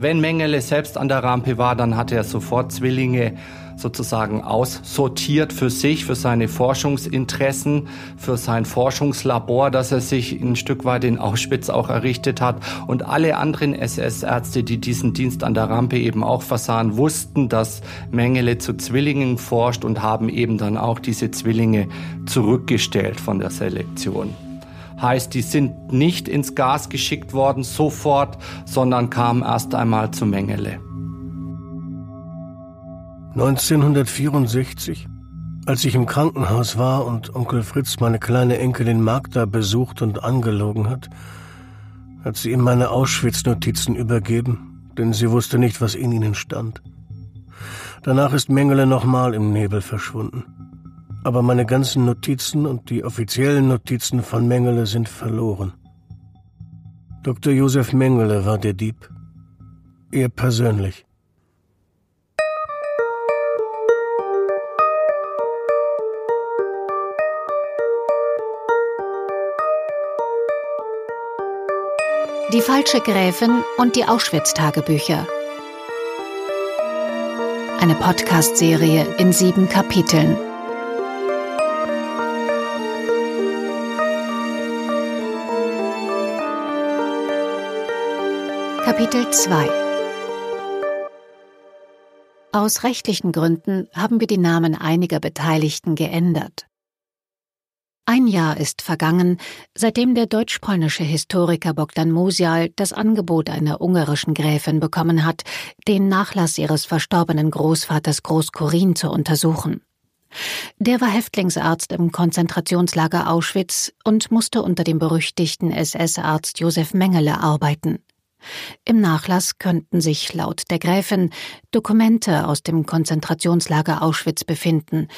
Wenn Mengele selbst an der Rampe war, dann hatte er sofort Zwillinge sozusagen aussortiert für sich, für seine Forschungsinteressen, für sein Forschungslabor, das er sich ein Stück weit in Auschwitz auch errichtet hat. Und alle anderen SS-Ärzte, die diesen Dienst an der Rampe eben auch versahen, wussten, dass Mengele zu Zwillingen forscht und haben eben dann auch diese Zwillinge zurückgestellt von der Selektion. Heißt, die sind nicht ins Gas geschickt worden sofort, sondern kamen erst einmal zu Mengele. 1964, als ich im Krankenhaus war und Onkel Fritz meine kleine Enkelin Magda besucht und angelogen hat, hat sie ihm meine Auschwitz-Notizen übergeben, denn sie wusste nicht, was in ihnen stand. Danach ist Mengele nochmal im Nebel verschwunden aber meine ganzen Notizen und die offiziellen Notizen von Mengele sind verloren. Dr. Josef Mengele war der Dieb. Er persönlich. Die falsche Gräfin und die Auschwitz-Tagebücher. Eine Podcast-Serie in sieben Kapiteln. Kapitel 2 Aus rechtlichen Gründen haben wir die Namen einiger Beteiligten geändert. Ein Jahr ist vergangen, seitdem der deutsch-polnische Historiker Bogdan Musial das Angebot einer ungarischen Gräfin bekommen hat, den Nachlass ihres verstorbenen Großvaters Großkorin zu untersuchen. Der war Häftlingsarzt im Konzentrationslager Auschwitz und musste unter dem berüchtigten SS-Arzt Josef Mengele arbeiten. Im Nachlass könnten sich laut der Gräfin Dokumente aus dem Konzentrationslager Auschwitz befinden,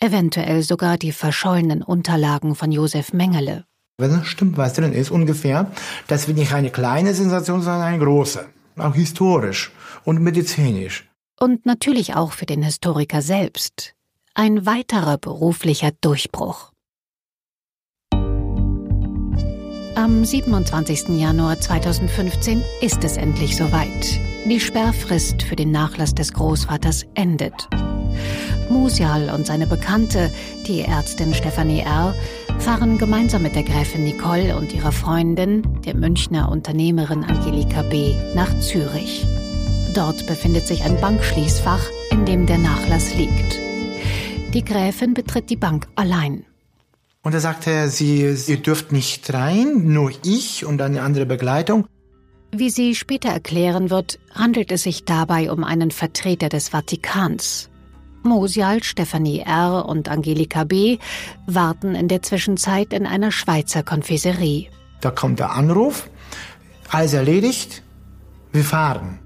eventuell sogar die verschollenen Unterlagen von Josef Mengele. Wenn es stimmt, was drin ist, ungefähr, das wird nicht eine kleine Sensation, sondern eine große. Auch historisch und medizinisch. Und natürlich auch für den Historiker selbst. Ein weiterer beruflicher Durchbruch. Am 27. Januar 2015 ist es endlich soweit. Die Sperrfrist für den Nachlass des Großvaters endet. Musial und seine Bekannte, die Ärztin Stefanie R., fahren gemeinsam mit der Gräfin Nicole und ihrer Freundin, der Münchner Unternehmerin Angelika B., nach Zürich. Dort befindet sich ein Bankschließfach, in dem der Nachlass liegt. Die Gräfin betritt die Bank allein. Und da sagte er, sie, ihr dürft nicht rein, nur ich und eine andere Begleitung. Wie sie später erklären wird, handelt es sich dabei um einen Vertreter des Vatikans. Mosial, Stephanie R. und Angelika B. warten in der Zwischenzeit in einer Schweizer Konfiserie. Da kommt der Anruf, alles erledigt, wir fahren.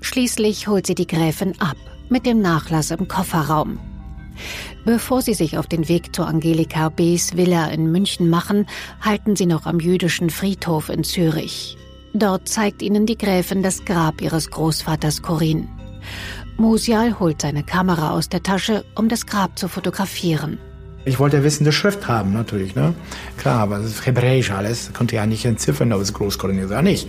Schließlich holt sie die Gräfin ab, mit dem Nachlass im Kofferraum. Bevor sie sich auf den Weg zu Angelika B.'s Villa in München machen, halten sie noch am jüdischen Friedhof in Zürich. Dort zeigt ihnen die Gräfin das Grab ihres Großvaters Corinne. Musial holt seine Kamera aus der Tasche, um das Grab zu fotografieren. Ich wollte wissen, die Schrift haben, natürlich, ne? Klar, aber das ist hebräisch alles. Konnte ja nicht entziffern, ob es ist oder nicht.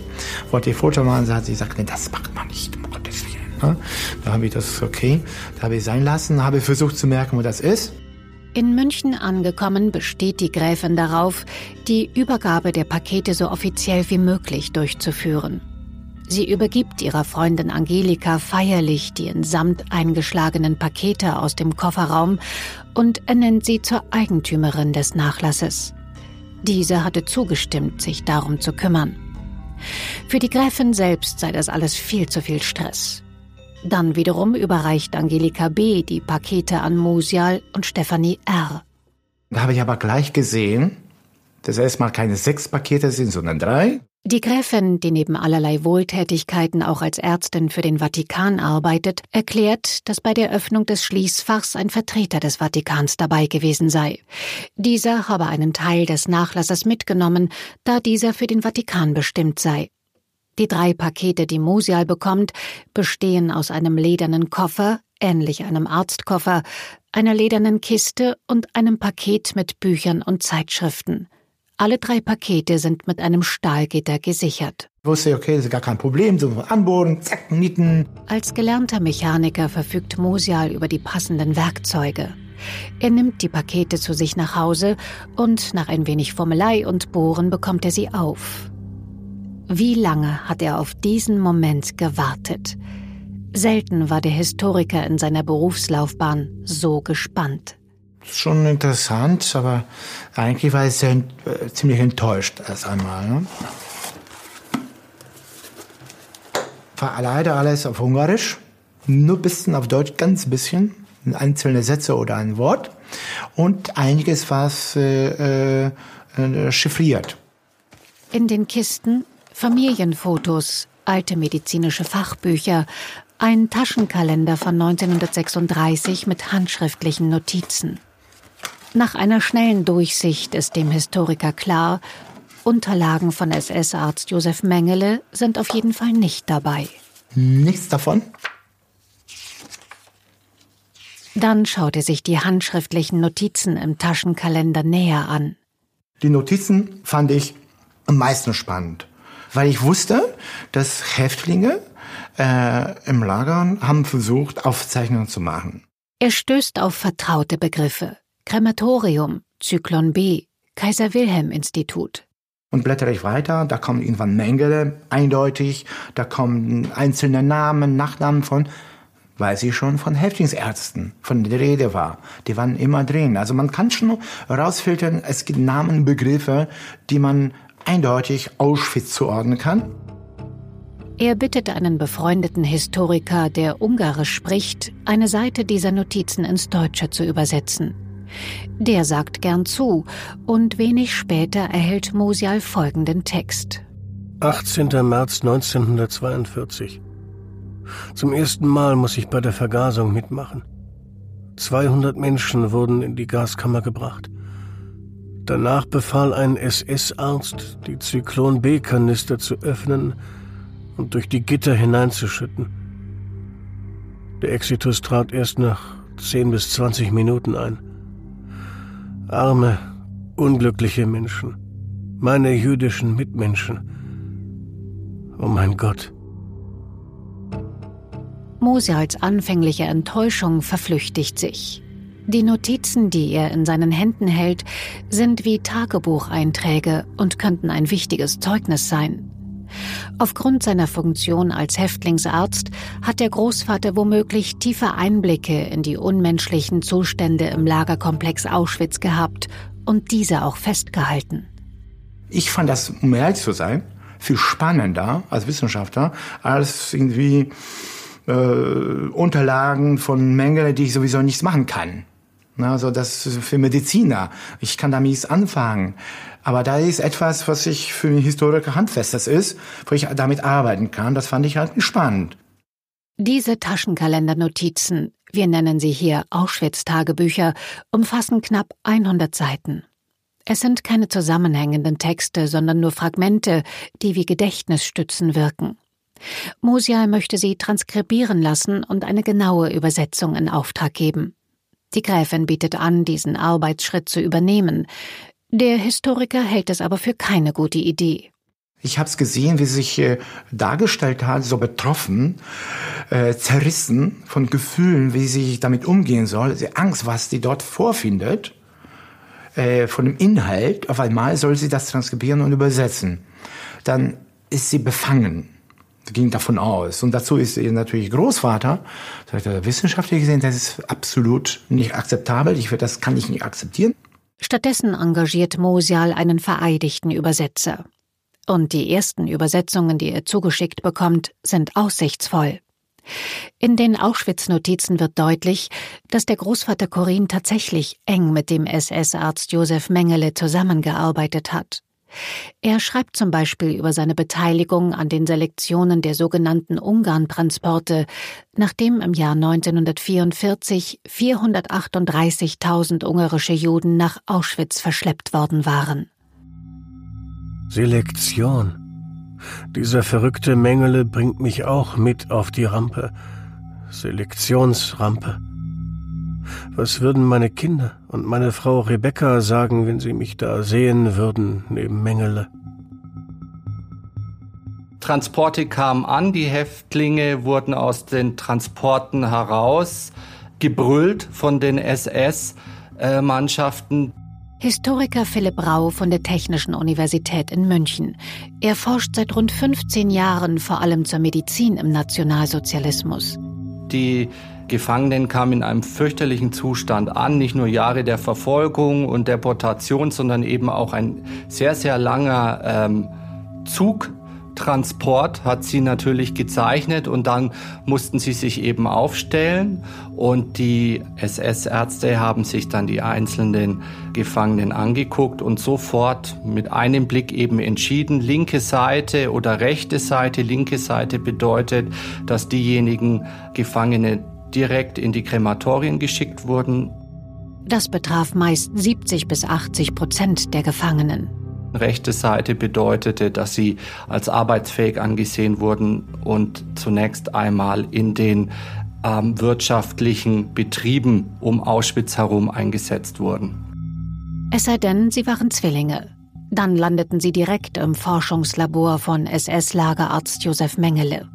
Wollte ich Foto machen, hat sie gesagt, nee, das macht man nicht, um Gottes. Ne? Da habe ich das, okay, da habe ich sein lassen, habe versucht zu merken, wo das ist. In München angekommen besteht die Gräfin darauf, die Übergabe der Pakete so offiziell wie möglich durchzuführen. Sie übergibt ihrer Freundin Angelika feierlich die in Samt eingeschlagenen Pakete aus dem Kofferraum und ernennt sie zur Eigentümerin des Nachlasses. Diese hatte zugestimmt, sich darum zu kümmern. Für die Gräfin selbst sei das alles viel zu viel Stress. Dann wiederum überreicht Angelika B. die Pakete an Musial und Stefanie R. Da habe ich aber gleich gesehen, dass erstmal keine sechs Pakete sind, sondern drei. Die Gräfin, die neben allerlei Wohltätigkeiten auch als Ärztin für den Vatikan arbeitet, erklärt, dass bei der Öffnung des Schließfachs ein Vertreter des Vatikans dabei gewesen sei. Dieser habe einen Teil des Nachlasses mitgenommen, da dieser für den Vatikan bestimmt sei. Die drei Pakete, die Musial bekommt, bestehen aus einem ledernen Koffer, ähnlich einem Arztkoffer, einer ledernen Kiste und einem Paket mit Büchern und Zeitschriften. Alle drei Pakete sind mit einem Stahlgitter gesichert. Ich wusste, okay, das ist gar kein Problem, so anbohren, zack, nieten. Als gelernter Mechaniker verfügt Musial über die passenden Werkzeuge. Er nimmt die Pakete zu sich nach Hause und nach ein wenig Formelei und Bohren bekommt er sie auf. Wie lange hat er auf diesen Moment gewartet? Selten war der Historiker in seiner Berufslaufbahn so gespannt. Schon interessant, aber eigentlich war ich sehr, äh, ziemlich enttäuscht erst einmal. Ne? War leider alles auf Ungarisch, nur ein bisschen auf Deutsch, ganz bisschen, einzelne Sätze oder ein Wort und einiges war äh, äh, chiffriert. In den Kisten Familienfotos, alte medizinische Fachbücher, ein Taschenkalender von 1936 mit handschriftlichen Notizen. Nach einer schnellen Durchsicht ist dem Historiker klar, Unterlagen von SS-Arzt Josef Mengele sind auf jeden Fall nicht dabei. Nichts davon? Dann schaut er sich die handschriftlichen Notizen im Taschenkalender näher an. Die Notizen fand ich am meisten spannend, weil ich wusste, dass Häftlinge äh, im Lager haben versucht, Aufzeichnungen zu machen. Er stößt auf vertraute Begriffe. Krematorium, Zyklon B, Kaiser Wilhelm Institut. Und blättere ich weiter, da kommen irgendwann Mengele, eindeutig, da kommen einzelne Namen, Nachnamen von, weiß ich schon, von Häftlingsärzten, von der Rede war. Die waren immer drin. Also man kann schon rausfiltern, es gibt Namen, Begriffe, die man eindeutig Auschwitz zuordnen kann. Er bittet einen befreundeten Historiker, der Ungarisch spricht, eine Seite dieser Notizen ins Deutsche zu übersetzen. Der sagt gern zu und wenig später erhält Musial folgenden Text. 18. März 1942. Zum ersten Mal muss ich bei der Vergasung mitmachen. 200 Menschen wurden in die Gaskammer gebracht. Danach befahl ein SS-Arzt, die Zyklon B-Kanister zu öffnen und durch die Gitter hineinzuschütten. Der Exitus trat erst nach 10 bis 20 Minuten ein. Arme, unglückliche Menschen. Meine jüdischen Mitmenschen. Oh mein Gott. Mosials anfängliche Enttäuschung verflüchtigt sich. Die Notizen, die er in seinen Händen hält, sind wie Tagebucheinträge und könnten ein wichtiges Zeugnis sein. Aufgrund seiner Funktion als Häftlingsarzt hat der Großvater womöglich tiefe Einblicke in die unmenschlichen Zustände im Lagerkomplex Auschwitz gehabt und diese auch festgehalten. Ich fand das, um ehrlich zu sein, viel spannender als Wissenschaftler, als irgendwie äh, Unterlagen von Mengele, die ich sowieso nichts machen kann. Also das ist für Mediziner. Ich kann da nichts anfangen. Aber da ist etwas, was ich für einen Historiker handfestes ist, wo ich damit arbeiten kann. Das fand ich halt spannend. Diese Taschenkalendernotizen, wir nennen sie hier Auschwitz-Tagebücher, umfassen knapp 100 Seiten. Es sind keine zusammenhängenden Texte, sondern nur Fragmente, die wie Gedächtnisstützen wirken. Musial möchte sie transkribieren lassen und eine genaue Übersetzung in Auftrag geben. Die Gräfin bietet an, diesen Arbeitsschritt zu übernehmen. Der Historiker hält es aber für keine gute Idee. Ich habe es gesehen, wie sie sich äh, dargestellt hat, so betroffen, äh, zerrissen von Gefühlen, wie sie damit umgehen soll, die Angst, was sie dort vorfindet, äh, von dem Inhalt. Auf einmal soll sie das transkribieren und übersetzen. Dann ist sie befangen, ging davon aus. Und dazu ist natürlich Großvater, sagt er, wissenschaftlich gesehen, das ist absolut nicht akzeptabel. Ich, das kann ich nicht akzeptieren. Stattdessen engagiert Mosial einen vereidigten Übersetzer. Und die ersten Übersetzungen, die er zugeschickt bekommt, sind aussichtsvoll. In den Auschwitz-Notizen wird deutlich, dass der Großvater Corin tatsächlich eng mit dem SS-Arzt Josef Mengele zusammengearbeitet hat. Er schreibt zum Beispiel über seine Beteiligung an den Selektionen der sogenannten Ungarn-Transporte, nachdem im Jahr 1944 438.000 ungarische Juden nach Auschwitz verschleppt worden waren. Selektion. Dieser verrückte Mengele bringt mich auch mit auf die Rampe. Selektionsrampe. Was würden meine Kinder und meine Frau Rebecca sagen, wenn sie mich da sehen würden, neben Mengele. Transporte kamen an, die Häftlinge wurden aus den Transporten heraus gebrüllt von den SS-Mannschaften. Historiker Philipp Rau von der Technischen Universität in München. Er forscht seit rund 15 Jahren vor allem zur Medizin im Nationalsozialismus. Die Gefangenen kamen in einem fürchterlichen Zustand an, nicht nur Jahre der Verfolgung und Deportation, sondern eben auch ein sehr, sehr langer ähm, Zug Transport hat sie natürlich gezeichnet. Und dann mussten sie sich eben aufstellen. Und die SS-Ärzte haben sich dann die einzelnen Gefangenen angeguckt und sofort mit einem Blick eben entschieden, linke Seite oder rechte Seite. Linke Seite bedeutet, dass diejenigen Gefangene direkt in die Krematorien geschickt wurden. Das betraf meist 70 bis 80 Prozent der Gefangenen. Rechte Seite bedeutete, dass sie als arbeitsfähig angesehen wurden und zunächst einmal in den ähm, wirtschaftlichen Betrieben um Auschwitz herum eingesetzt wurden. Es sei denn, sie waren Zwillinge. Dann landeten sie direkt im Forschungslabor von SS-Lagerarzt Josef Mengele.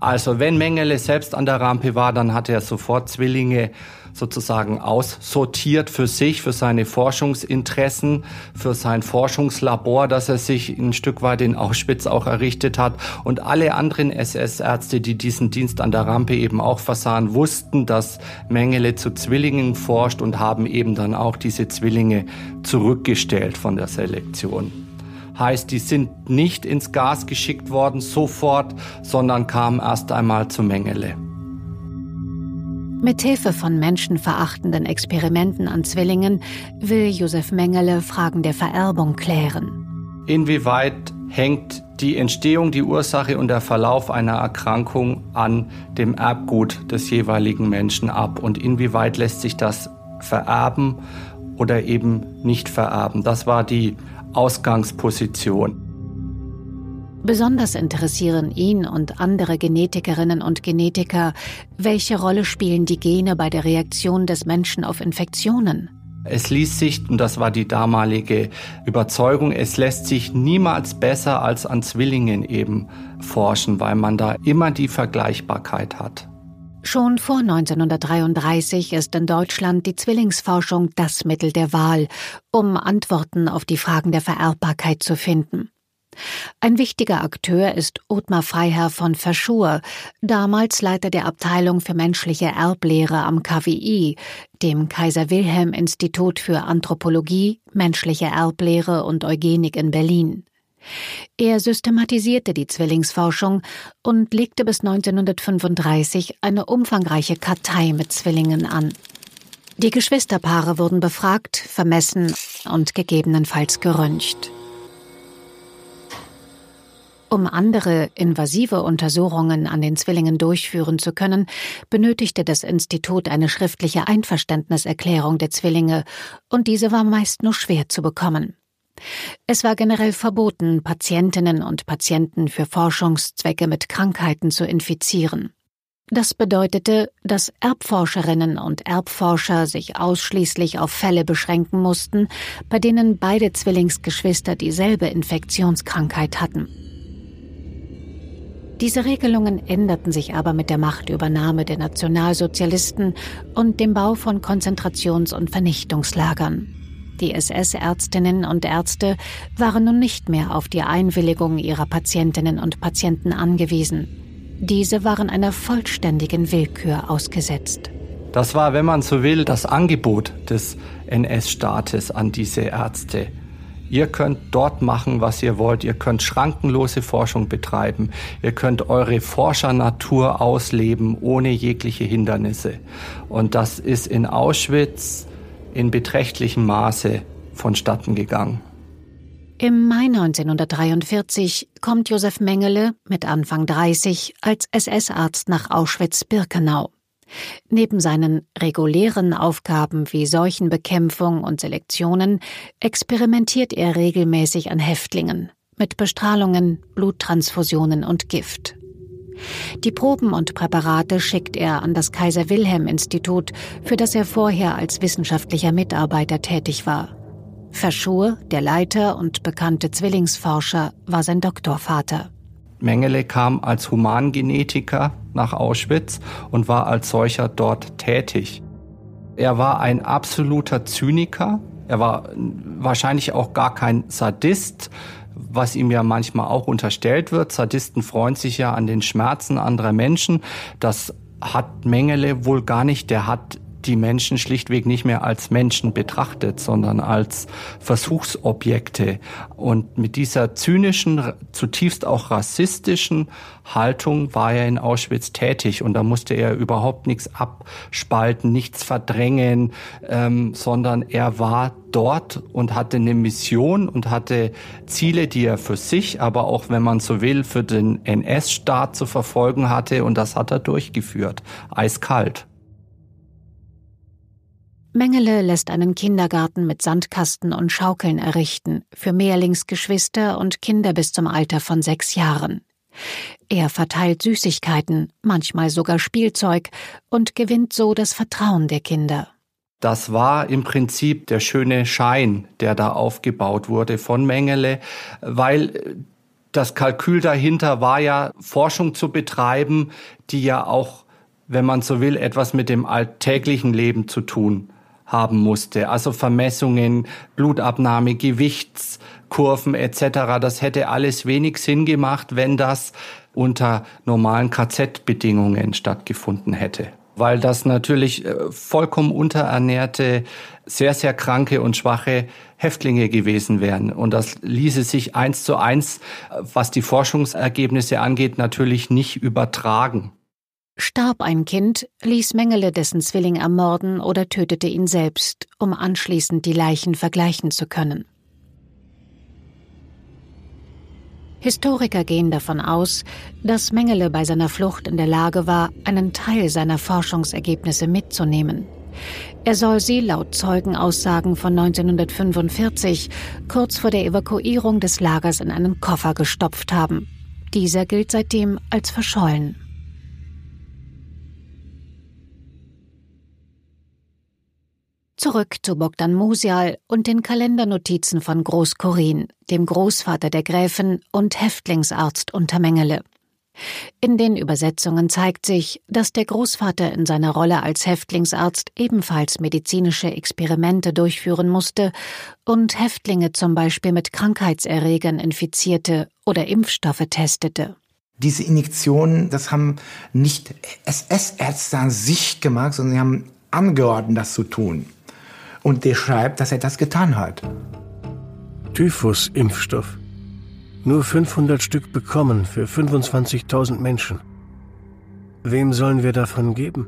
Also wenn Mengele selbst an der Rampe war, dann hatte er sofort Zwillinge sozusagen aussortiert für sich, für seine Forschungsinteressen, für sein Forschungslabor, das er sich ein Stück weit in Auschwitz auch errichtet hat. Und alle anderen SS-Ärzte, die diesen Dienst an der Rampe eben auch versahen, wussten, dass Mengele zu Zwillingen forscht und haben eben dann auch diese Zwillinge zurückgestellt von der Selektion. Heißt, die sind nicht ins Gas geschickt worden sofort, sondern kamen erst einmal zu Mengele. Mithilfe von menschenverachtenden Experimenten an Zwillingen will Josef Mengele Fragen der Vererbung klären. Inwieweit hängt die Entstehung, die Ursache und der Verlauf einer Erkrankung an dem Erbgut des jeweiligen Menschen ab und inwieweit lässt sich das vererben oder eben nicht vererben. Das war die Ausgangsposition. Besonders interessieren ihn und andere Genetikerinnen und Genetiker, welche Rolle spielen die Gene bei der Reaktion des Menschen auf Infektionen? Es ließ sich, und das war die damalige Überzeugung, es lässt sich niemals besser als an Zwillingen eben forschen, weil man da immer die Vergleichbarkeit hat. Schon vor 1933 ist in Deutschland die Zwillingsforschung das Mittel der Wahl, um Antworten auf die Fragen der Vererbbarkeit zu finden. Ein wichtiger Akteur ist Othmar Freiherr von Verschur, damals Leiter der Abteilung für menschliche Erblehre am KWI, dem Kaiser Wilhelm Institut für Anthropologie, menschliche Erblehre und Eugenik in Berlin. Er systematisierte die Zwillingsforschung und legte bis 1935 eine umfangreiche Kartei mit Zwillingen an. Die Geschwisterpaare wurden befragt, vermessen und gegebenenfalls geröntgt. Um andere invasive Untersuchungen an den Zwillingen durchführen zu können, benötigte das Institut eine schriftliche Einverständniserklärung der Zwillinge, und diese war meist nur schwer zu bekommen. Es war generell verboten, Patientinnen und Patienten für Forschungszwecke mit Krankheiten zu infizieren. Das bedeutete, dass Erbforscherinnen und Erbforscher sich ausschließlich auf Fälle beschränken mussten, bei denen beide Zwillingsgeschwister dieselbe Infektionskrankheit hatten. Diese Regelungen änderten sich aber mit der Machtübernahme der Nationalsozialisten und dem Bau von Konzentrations- und Vernichtungslagern. Die SS-Ärztinnen und Ärzte waren nun nicht mehr auf die Einwilligung ihrer Patientinnen und Patienten angewiesen. Diese waren einer vollständigen Willkür ausgesetzt. Das war, wenn man so will, das Angebot des NS-Staates an diese Ärzte. Ihr könnt dort machen, was ihr wollt. Ihr könnt schrankenlose Forschung betreiben. Ihr könnt eure Forschernatur ausleben ohne jegliche Hindernisse. Und das ist in Auschwitz in beträchtlichem Maße vonstatten gegangen. Im Mai 1943 kommt Josef Mengele mit Anfang 30 als SS-Arzt nach Auschwitz-Birkenau. Neben seinen regulären Aufgaben wie Seuchenbekämpfung und Selektionen experimentiert er regelmäßig an Häftlingen mit Bestrahlungen, Bluttransfusionen und Gift. Die Proben und Präparate schickt er an das Kaiser Wilhelm Institut, für das er vorher als wissenschaftlicher Mitarbeiter tätig war. Verschur, der Leiter und bekannte Zwillingsforscher, war sein Doktorvater. Mengele kam als Humangenetiker nach Auschwitz und war als solcher dort tätig. Er war ein absoluter Zyniker. Er war wahrscheinlich auch gar kein Sadist, was ihm ja manchmal auch unterstellt wird. Sadisten freuen sich ja an den Schmerzen anderer Menschen. Das hat Mengele wohl gar nicht. Der hat die Menschen schlichtweg nicht mehr als Menschen betrachtet, sondern als Versuchsobjekte. Und mit dieser zynischen, zutiefst auch rassistischen Haltung war er in Auschwitz tätig. Und da musste er überhaupt nichts abspalten, nichts verdrängen, ähm, sondern er war dort und hatte eine Mission und hatte Ziele, die er für sich, aber auch, wenn man so will, für den NS-Staat zu verfolgen hatte. Und das hat er durchgeführt. Eiskalt. Mengele lässt einen Kindergarten mit Sandkasten und Schaukeln errichten für Mehrlingsgeschwister und Kinder bis zum Alter von sechs Jahren. Er verteilt Süßigkeiten, manchmal sogar Spielzeug und gewinnt so das Vertrauen der Kinder. Das war im Prinzip der schöne Schein, der da aufgebaut wurde von Mengele, weil das Kalkül dahinter war ja, Forschung zu betreiben, die ja auch, wenn man so will, etwas mit dem alltäglichen Leben zu tun haben musste. Also Vermessungen, Blutabnahme, Gewichtskurven etc. Das hätte alles wenig Sinn gemacht, wenn das unter normalen KZ-Bedingungen stattgefunden hätte. Weil das natürlich äh, vollkommen unterernährte, sehr, sehr kranke und schwache Häftlinge gewesen wären. Und das ließe sich eins zu eins, äh, was die Forschungsergebnisse angeht, natürlich nicht übertragen. Starb ein Kind, ließ Mengele dessen Zwilling ermorden oder tötete ihn selbst, um anschließend die Leichen vergleichen zu können. Historiker gehen davon aus, dass Mengele bei seiner Flucht in der Lage war, einen Teil seiner Forschungsergebnisse mitzunehmen. Er soll sie laut Zeugenaussagen von 1945 kurz vor der Evakuierung des Lagers in einen Koffer gestopft haben. Dieser gilt seitdem als verschollen. Zurück zu Bogdan Musial und den Kalendernotizen von Großkorin, dem Großvater der Gräfin und Häftlingsarzt unter Mengele. In den Übersetzungen zeigt sich, dass der Großvater in seiner Rolle als Häftlingsarzt ebenfalls medizinische Experimente durchführen musste und Häftlinge zum Beispiel mit Krankheitserregern infizierte oder Impfstoffe testete. Diese Injektionen, das haben nicht SS-Ärzte an sich gemacht, sondern sie haben angeordnet, das zu tun und der schreibt, dass er das getan hat. Typhus-Impfstoff. Nur 500 Stück bekommen für 25.000 Menschen. Wem sollen wir davon geben?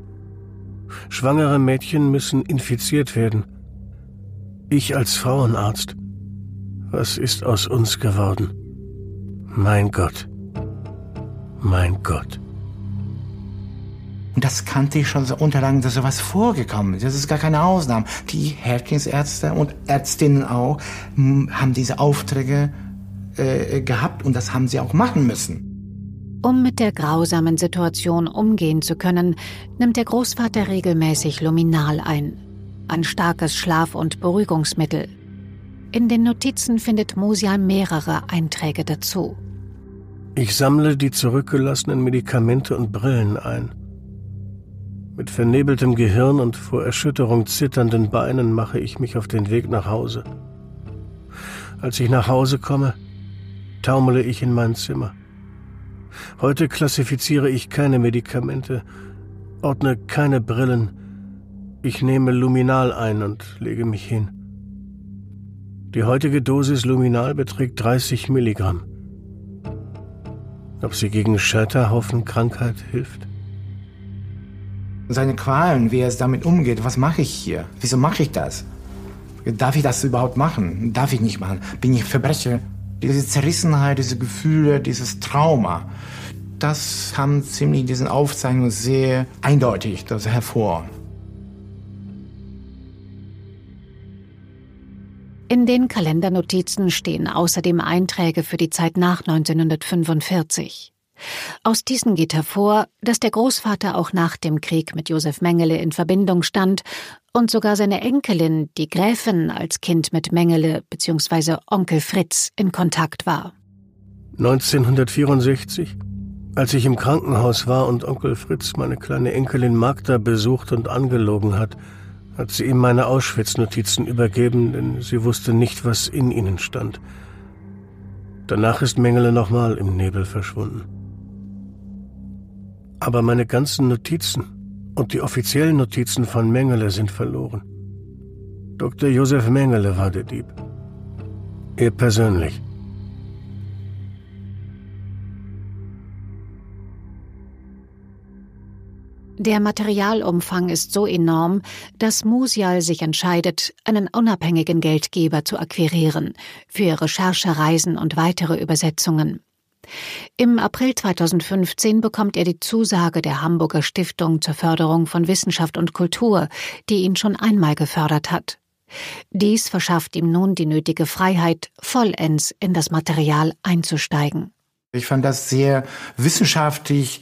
Schwangere Mädchen müssen infiziert werden. Ich als Frauenarzt. Was ist aus uns geworden? Mein Gott. Mein Gott. Und das kannte ich schon so Unterlagen, dass sowas vorgekommen ist. Das ist gar keine Ausnahme. Die Häftlingsärzte und Ärztinnen auch haben diese Aufträge äh, gehabt und das haben sie auch machen müssen. Um mit der grausamen Situation umgehen zu können, nimmt der Großvater regelmäßig Luminal ein. Ein starkes Schlaf- und Beruhigungsmittel. In den Notizen findet Musial mehrere Einträge dazu. Ich sammle die zurückgelassenen Medikamente und Brillen ein. Mit vernebeltem Gehirn und vor Erschütterung zitternden Beinen mache ich mich auf den Weg nach Hause. Als ich nach Hause komme, taumele ich in mein Zimmer. Heute klassifiziere ich keine Medikamente, ordne keine Brillen. Ich nehme Luminal ein und lege mich hin. Die heutige Dosis Luminal beträgt 30 Milligramm. Ob sie gegen Scheiterhaufenkrankheit hilft? Seine Qualen, wie er es damit umgeht. Was mache ich hier? Wieso mache ich das? Darf ich das überhaupt machen? Darf ich nicht machen? Bin ich Verbrecher? Diese Zerrissenheit, diese Gefühle, dieses Trauma, das kam ziemlich diesen Aufzeichnungen sehr eindeutig das hervor. In den Kalendernotizen stehen außerdem Einträge für die Zeit nach 1945. Aus diesen geht hervor, dass der Großvater auch nach dem Krieg mit Josef Mengele in Verbindung stand und sogar seine Enkelin, die Gräfin, als Kind mit Mengele bzw. Onkel Fritz in Kontakt war. 1964, als ich im Krankenhaus war und Onkel Fritz meine kleine Enkelin Magda besucht und angelogen hat, hat sie ihm meine Auschwitz-Notizen übergeben, denn sie wusste nicht, was in ihnen stand. Danach ist Mengele nochmal im Nebel verschwunden. Aber meine ganzen Notizen und die offiziellen Notizen von Mengele sind verloren. Dr. Josef Mengele war der Dieb. Er persönlich. Der Materialumfang ist so enorm, dass Musial sich entscheidet, einen unabhängigen Geldgeber zu akquirieren für Recherchereisen und weitere Übersetzungen. Im April 2015 bekommt er die Zusage der Hamburger Stiftung zur Förderung von Wissenschaft und Kultur, die ihn schon einmal gefördert hat. Dies verschafft ihm nun die nötige Freiheit, vollends in das Material einzusteigen. Ich fand das sehr wissenschaftlich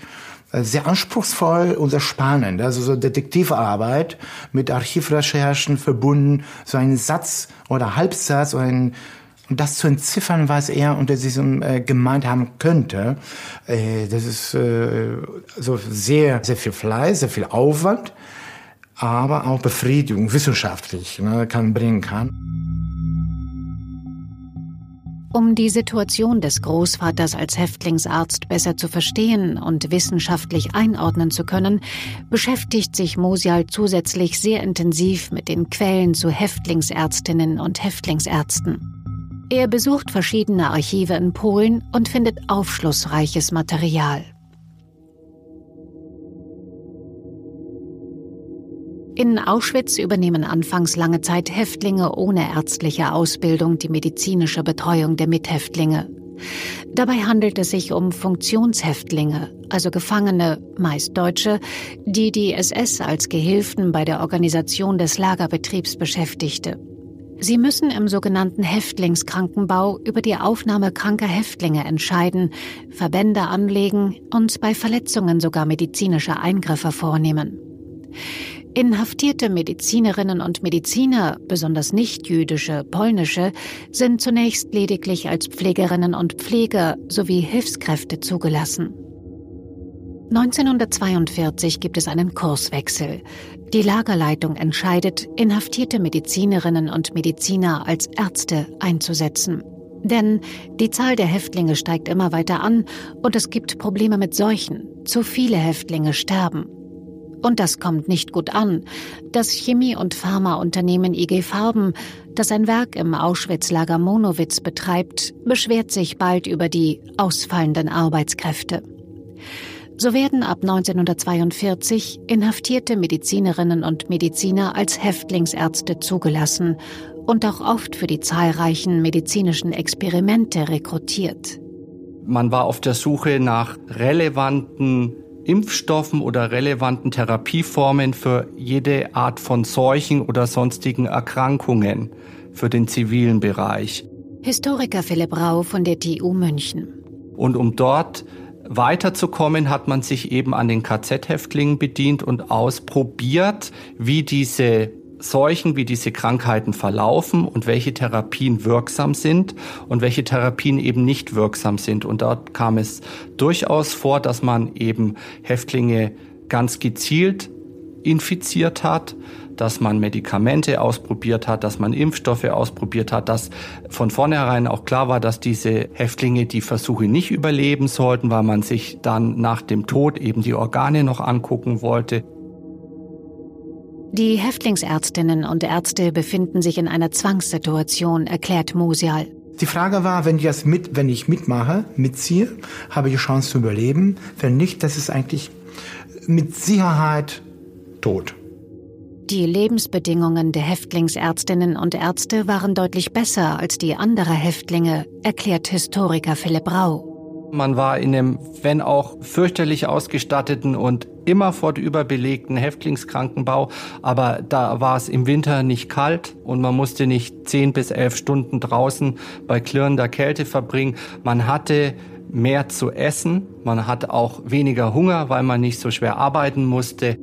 äh, sehr anspruchsvoll und sehr spannend. Also so Detektivarbeit mit Archivrecherchen verbunden, so ein Satz oder Halbsatz oder ein das zu entziffern, was er unter diesem äh, gemeint haben könnte, äh, das ist äh, so sehr, sehr viel Fleiß, sehr viel Aufwand, aber auch Befriedigung wissenschaftlich ne, kann bringen kann. Um die Situation des Großvaters als Häftlingsarzt besser zu verstehen und wissenschaftlich einordnen zu können, beschäftigt sich Mosial zusätzlich sehr intensiv mit den Quellen zu Häftlingsärztinnen und Häftlingsärzten. Er besucht verschiedene Archive in Polen und findet aufschlussreiches Material. In Auschwitz übernehmen anfangs lange Zeit Häftlinge ohne ärztliche Ausbildung die medizinische Betreuung der Mithäftlinge. Dabei handelt es sich um Funktionshäftlinge, also Gefangene, meist Deutsche, die die SS als Gehilfen bei der Organisation des Lagerbetriebs beschäftigte. Sie müssen im sogenannten Häftlingskrankenbau über die Aufnahme kranker Häftlinge entscheiden, Verbände anlegen und bei Verletzungen sogar medizinische Eingriffe vornehmen. Inhaftierte Medizinerinnen und Mediziner, besonders nicht-jüdische, polnische, sind zunächst lediglich als Pflegerinnen und Pfleger sowie Hilfskräfte zugelassen. 1942 gibt es einen Kurswechsel. Die Lagerleitung entscheidet, inhaftierte Medizinerinnen und Mediziner als Ärzte einzusetzen. Denn die Zahl der Häftlinge steigt immer weiter an und es gibt Probleme mit Seuchen. Zu viele Häftlinge sterben. Und das kommt nicht gut an. Das Chemie- und Pharmaunternehmen IG Farben, das ein Werk im Auschwitz-Lager Monowitz betreibt, beschwert sich bald über die ausfallenden Arbeitskräfte. So werden ab 1942 inhaftierte Medizinerinnen und Mediziner als Häftlingsärzte zugelassen und auch oft für die zahlreichen medizinischen Experimente rekrutiert. Man war auf der Suche nach relevanten Impfstoffen oder relevanten Therapieformen für jede Art von Seuchen oder sonstigen Erkrankungen für den zivilen Bereich. Historiker Philipp Rau von der TU München. Und um dort weiterzukommen, hat man sich eben an den KZ-Häftlingen bedient und ausprobiert, wie diese Seuchen, wie diese Krankheiten verlaufen und welche Therapien wirksam sind und welche Therapien eben nicht wirksam sind. Und dort kam es durchaus vor, dass man eben Häftlinge ganz gezielt infiziert hat, dass man Medikamente ausprobiert hat, dass man Impfstoffe ausprobiert hat, dass von vornherein auch klar war, dass diese Häftlinge die Versuche nicht überleben sollten, weil man sich dann nach dem Tod eben die Organe noch angucken wollte. Die Häftlingsärztinnen und Ärzte befinden sich in einer Zwangssituation, erklärt Musial. Die Frage war, wenn ich das mit, wenn ich mitmache, mitziehe, habe ich Chance zu überleben. Wenn nicht, das ist eigentlich mit Sicherheit tot. Die Lebensbedingungen der Häftlingsärztinnen und Ärzte waren deutlich besser als die anderer Häftlinge, erklärt Historiker Philipp Rau. Man war in einem, wenn auch fürchterlich ausgestatteten und immer fort überbelegten Häftlingskrankenbau, aber da war es im Winter nicht kalt und man musste nicht zehn bis elf Stunden draußen bei klirrender Kälte verbringen. Man hatte mehr zu essen. Man hat auch weniger Hunger, weil man nicht so schwer arbeiten musste.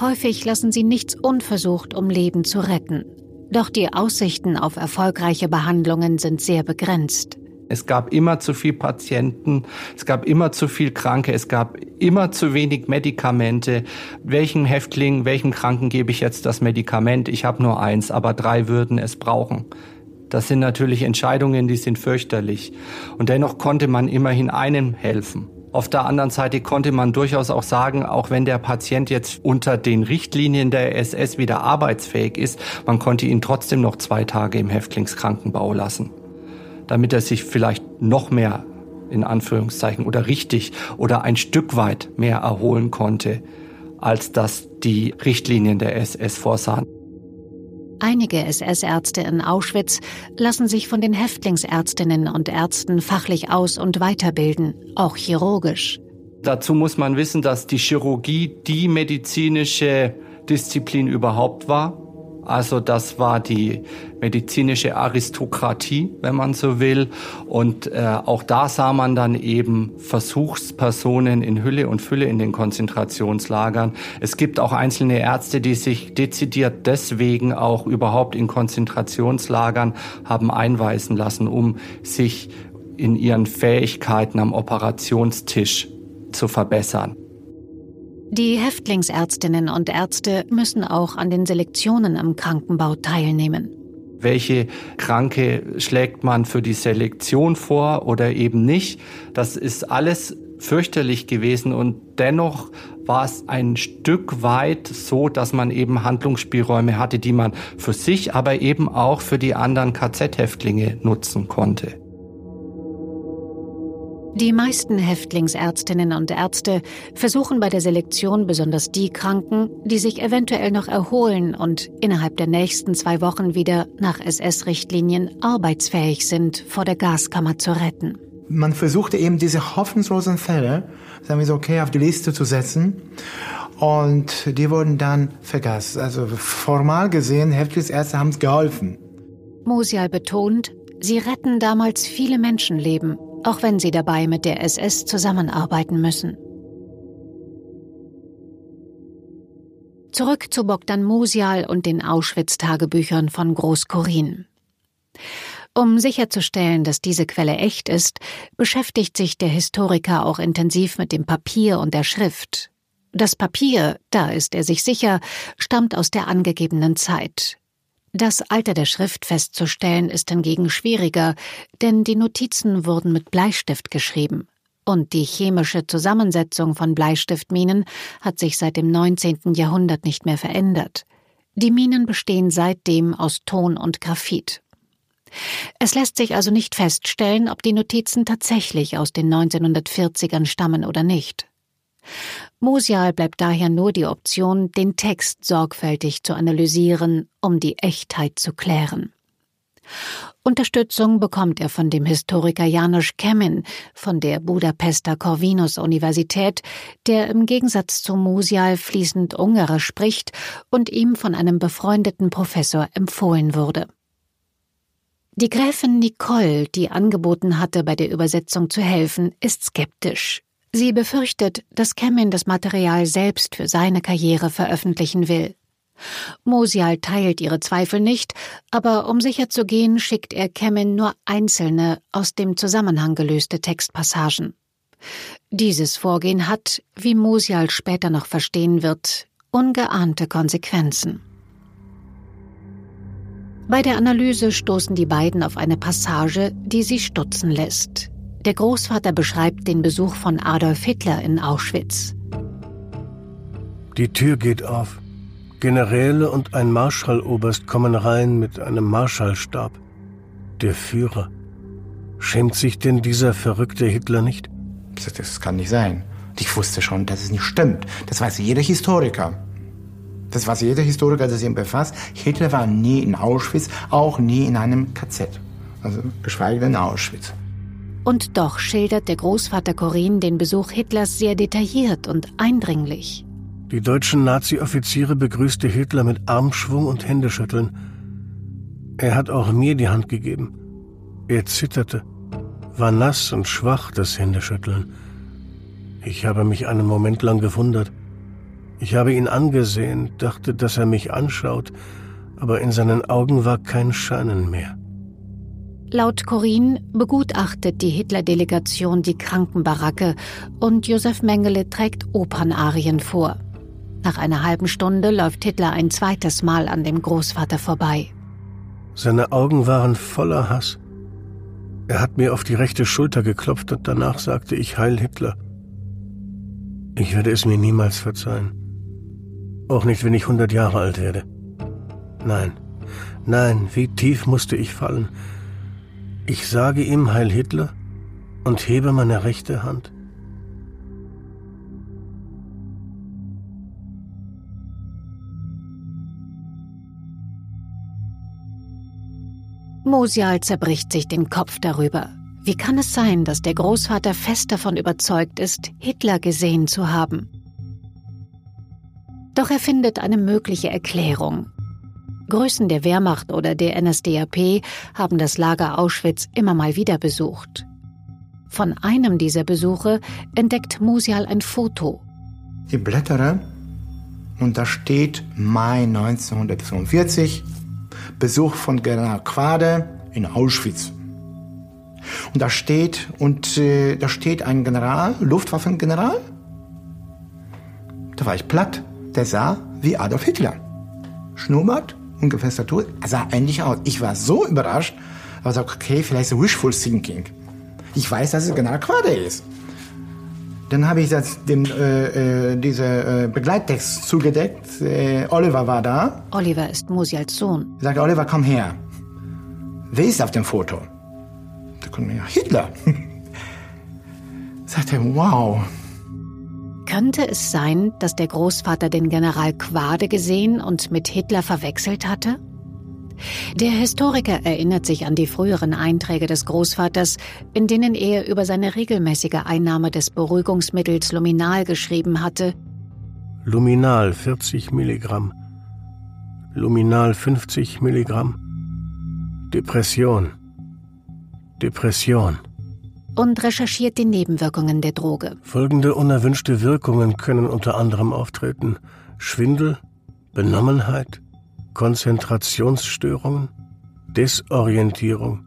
Häufig lassen sie nichts unversucht, um Leben zu retten. Doch die Aussichten auf erfolgreiche Behandlungen sind sehr begrenzt. Es gab immer zu viel Patienten, es gab immer zu viel Kranke, es gab immer zu wenig Medikamente. Welchen Häftling, welchen Kranken gebe ich jetzt das Medikament? Ich habe nur eins, aber drei würden es brauchen. Das sind natürlich Entscheidungen, die sind fürchterlich. Und dennoch konnte man immerhin einem helfen. Auf der anderen Seite konnte man durchaus auch sagen, auch wenn der Patient jetzt unter den Richtlinien der SS wieder arbeitsfähig ist, man konnte ihn trotzdem noch zwei Tage im Häftlingskrankenbau lassen damit er sich vielleicht noch mehr in Anführungszeichen oder richtig oder ein Stück weit mehr erholen konnte, als das die Richtlinien der SS vorsahen. Einige SS-Ärzte in Auschwitz lassen sich von den Häftlingsärztinnen und Ärzten fachlich aus- und weiterbilden, auch chirurgisch. Dazu muss man wissen, dass die Chirurgie die medizinische Disziplin überhaupt war. Also das war die medizinische Aristokratie, wenn man so will. Und äh, auch da sah man dann eben Versuchspersonen in Hülle und Fülle in den Konzentrationslagern. Es gibt auch einzelne Ärzte, die sich dezidiert deswegen auch überhaupt in Konzentrationslagern haben einweisen lassen, um sich in ihren Fähigkeiten am Operationstisch zu verbessern. Die Häftlingsärztinnen und Ärzte müssen auch an den Selektionen am Krankenbau teilnehmen. Welche Kranke schlägt man für die Selektion vor oder eben nicht? Das ist alles fürchterlich gewesen und dennoch war es ein Stück weit so, dass man eben Handlungsspielräume hatte, die man für sich, aber eben auch für die anderen KZ-Häftlinge nutzen konnte. Die meisten Häftlingsärztinnen und Ärzte versuchen bei der Selektion besonders die Kranken, die sich eventuell noch erholen und innerhalb der nächsten zwei Wochen wieder nach SS-Richtlinien arbeitsfähig sind, vor der Gaskammer zu retten. Man versuchte eben diese hoffnungslosen Fälle, sagen wir so, okay, auf die Liste zu setzen. Und die wurden dann vergessen. Also formal gesehen, Häftlingsärzte haben es geholfen. Musial betont, sie retten damals viele Menschenleben auch wenn sie dabei mit der SS zusammenarbeiten müssen. Zurück zu Bogdan Musial und den Auschwitz-Tagebüchern von Groß-Korin. Um sicherzustellen, dass diese Quelle echt ist, beschäftigt sich der Historiker auch intensiv mit dem Papier und der Schrift. Das Papier, da ist er sich sicher, stammt aus der angegebenen Zeit, das Alter der Schrift festzustellen ist hingegen schwieriger, denn die Notizen wurden mit Bleistift geschrieben. Und die chemische Zusammensetzung von Bleistiftminen hat sich seit dem 19. Jahrhundert nicht mehr verändert. Die Minen bestehen seitdem aus Ton und Graphit. Es lässt sich also nicht feststellen, ob die Notizen tatsächlich aus den 1940ern stammen oder nicht. Musial bleibt daher nur die Option, den Text sorgfältig zu analysieren, um die Echtheit zu klären. Unterstützung bekommt er von dem Historiker Janusz Kemin von der Budapester Corvinus-Universität, der im Gegensatz zu Musial fließend Ungarisch spricht und ihm von einem befreundeten Professor empfohlen wurde. Die Gräfin Nicole, die angeboten hatte, bei der Übersetzung zu helfen, ist skeptisch. Sie befürchtet, dass Kemin das Material selbst für seine Karriere veröffentlichen will. Mosial teilt ihre Zweifel nicht, aber um sicher zu gehen, schickt er Kemin nur einzelne, aus dem Zusammenhang gelöste Textpassagen. Dieses Vorgehen hat, wie Mosial später noch verstehen wird, ungeahnte Konsequenzen. Bei der Analyse stoßen die beiden auf eine Passage, die sie stutzen lässt. Der Großvater beschreibt den Besuch von Adolf Hitler in Auschwitz. Die Tür geht auf. Generäle und ein Marschalloberst kommen rein mit einem Marschallstab. Der Führer. Schämt sich denn dieser verrückte Hitler nicht? Das kann nicht sein. Ich wusste schon, dass es nicht stimmt. Das weiß jeder Historiker. Das weiß jeder Historiker, der sich ihm befasst. Hitler war nie in Auschwitz, auch nie in einem KZ. Also geschweige denn in Auschwitz. Und doch schildert der Großvater Corinne den Besuch Hitlers sehr detailliert und eindringlich. Die deutschen Nazi-Offiziere begrüßte Hitler mit Armschwung und Händeschütteln. Er hat auch mir die Hand gegeben. Er zitterte. war nass und schwach, das Händeschütteln. Ich habe mich einen Moment lang gewundert. Ich habe ihn angesehen, dachte, dass er mich anschaut, aber in seinen Augen war kein Scheinen mehr. Laut Corinne begutachtet die Hitler-Delegation die Krankenbaracke und Josef Mengele trägt Opernarien vor. Nach einer halben Stunde läuft Hitler ein zweites Mal an dem Großvater vorbei. Seine Augen waren voller Hass. Er hat mir auf die rechte Schulter geklopft und danach sagte ich Heil Hitler. Ich werde es mir niemals verzeihen. Auch nicht, wenn ich hundert Jahre alt werde. Nein, nein, wie tief musste ich fallen, ich sage ihm Heil Hitler und hebe meine rechte Hand. Mosial zerbricht sich den Kopf darüber. Wie kann es sein, dass der Großvater fest davon überzeugt ist, Hitler gesehen zu haben? Doch er findet eine mögliche Erklärung. Größen der Wehrmacht oder der NSDAP haben das Lager Auschwitz immer mal wieder besucht. Von einem dieser Besuche entdeckt Musial ein Foto. Ich blättere und da steht Mai 1945, Besuch von General Quade in Auschwitz. Und da steht, und äh, da steht ein General, Luftwaffengeneral. Da war ich platt. Der sah wie Adolf Hitler. Schnurrbart, ungefähr Statur, sah ähnlich aus. Ich war so überrascht, aber sag, okay, vielleicht Wishful Thinking. Ich weiß, dass es genau Quade ist. Dann habe ich das, dem, äh, äh, diese äh, Begleittext zugedeckt. Äh, Oliver war da. Oliver ist Musials Sohn. Ich sagte, Oliver, komm her. Wer ist auf dem Foto? Da kommt mir Hitler. sagte, wow, könnte es sein, dass der Großvater den General Quade gesehen und mit Hitler verwechselt hatte? Der Historiker erinnert sich an die früheren Einträge des Großvaters, in denen er über seine regelmäßige Einnahme des Beruhigungsmittels Luminal geschrieben hatte. Luminal 40 Milligramm. Luminal 50 Milligramm. Depression. Depression und recherchiert die Nebenwirkungen der Droge. Folgende unerwünschte Wirkungen können unter anderem auftreten. Schwindel, Benommenheit, Konzentrationsstörungen, Desorientierung,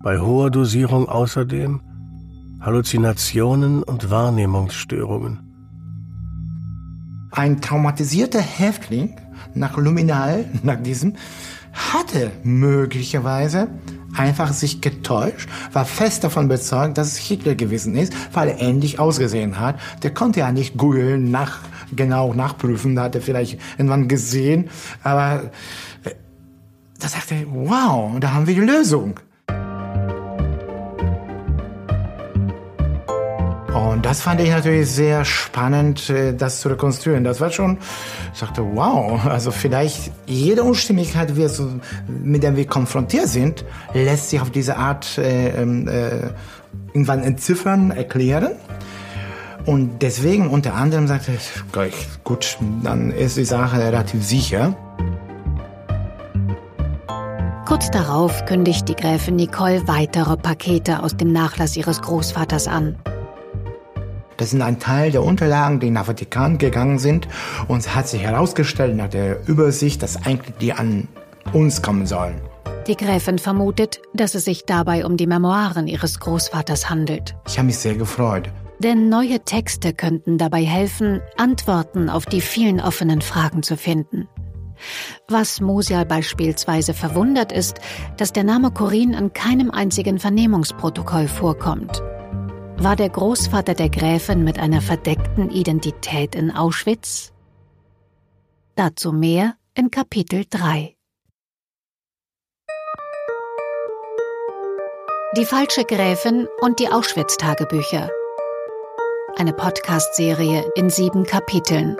bei hoher Dosierung außerdem Halluzinationen und Wahrnehmungsstörungen. Ein traumatisierter Häftling nach Luminal, nach diesem, hatte möglicherweise einfach sich getäuscht, war fest davon überzeugt, dass es Hitler gewesen ist, weil er ähnlich ausgesehen hat. Der konnte ja nicht googeln, nach, genau nachprüfen, da hat er vielleicht irgendwann gesehen, aber äh, da sagte er, wow, da haben wir die Lösung. Und das fand ich natürlich sehr spannend, äh, das zu rekonstruieren. Das war schon, ich sagte, wow, also vielleicht jede Unstimmigkeit, mit der wir konfrontiert sind, lässt sich auf diese Art äh, ähm, äh, irgendwann entziffern, erklären. Und deswegen unter anderem sagte ich, gut, dann ist die Sache relativ sicher. Kurz darauf kündigt die Gräfin Nicole weitere Pakete aus dem Nachlass ihres Großvaters an. Das sind ein Teil der Unterlagen, die nach Vatikan gegangen sind. Und es hat sich herausgestellt nach der Übersicht, dass eigentlich die an uns kommen sollen. Die Gräfin vermutet, dass es sich dabei um die Memoiren ihres Großvaters handelt. Ich habe mich sehr gefreut. Denn neue Texte könnten dabei helfen, Antworten auf die vielen offenen Fragen zu finden. Was Musial beispielsweise verwundert ist, dass der Name Corinne an keinem einzigen Vernehmungsprotokoll vorkommt. War der Großvater der Gräfin mit einer verdeckten Identität in Auschwitz? Dazu mehr in Kapitel 3. Die falsche Gräfin und die Auschwitz-Tagebücher. Eine Podcast-Serie in sieben Kapiteln.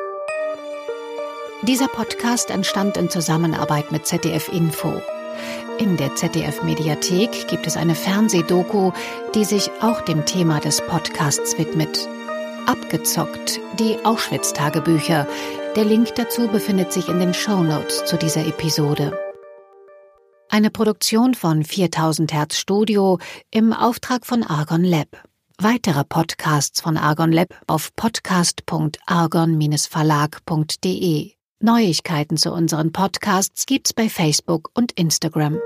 Dieser Podcast entstand in Zusammenarbeit mit ZDF Info. In der ZDF-Mediathek gibt es eine Fernsehdoku, die sich auch dem Thema des Podcasts widmet. Abgezockt, die Auschwitz-Tagebücher. Der Link dazu befindet sich in den Show Notes zu dieser Episode. Eine Produktion von 4000 Hertz Studio im Auftrag von Argon Lab. Weitere Podcasts von Argon Lab auf podcast.argon-verlag.de. Neuigkeiten zu unseren Podcasts gibt's bei Facebook und Instagram.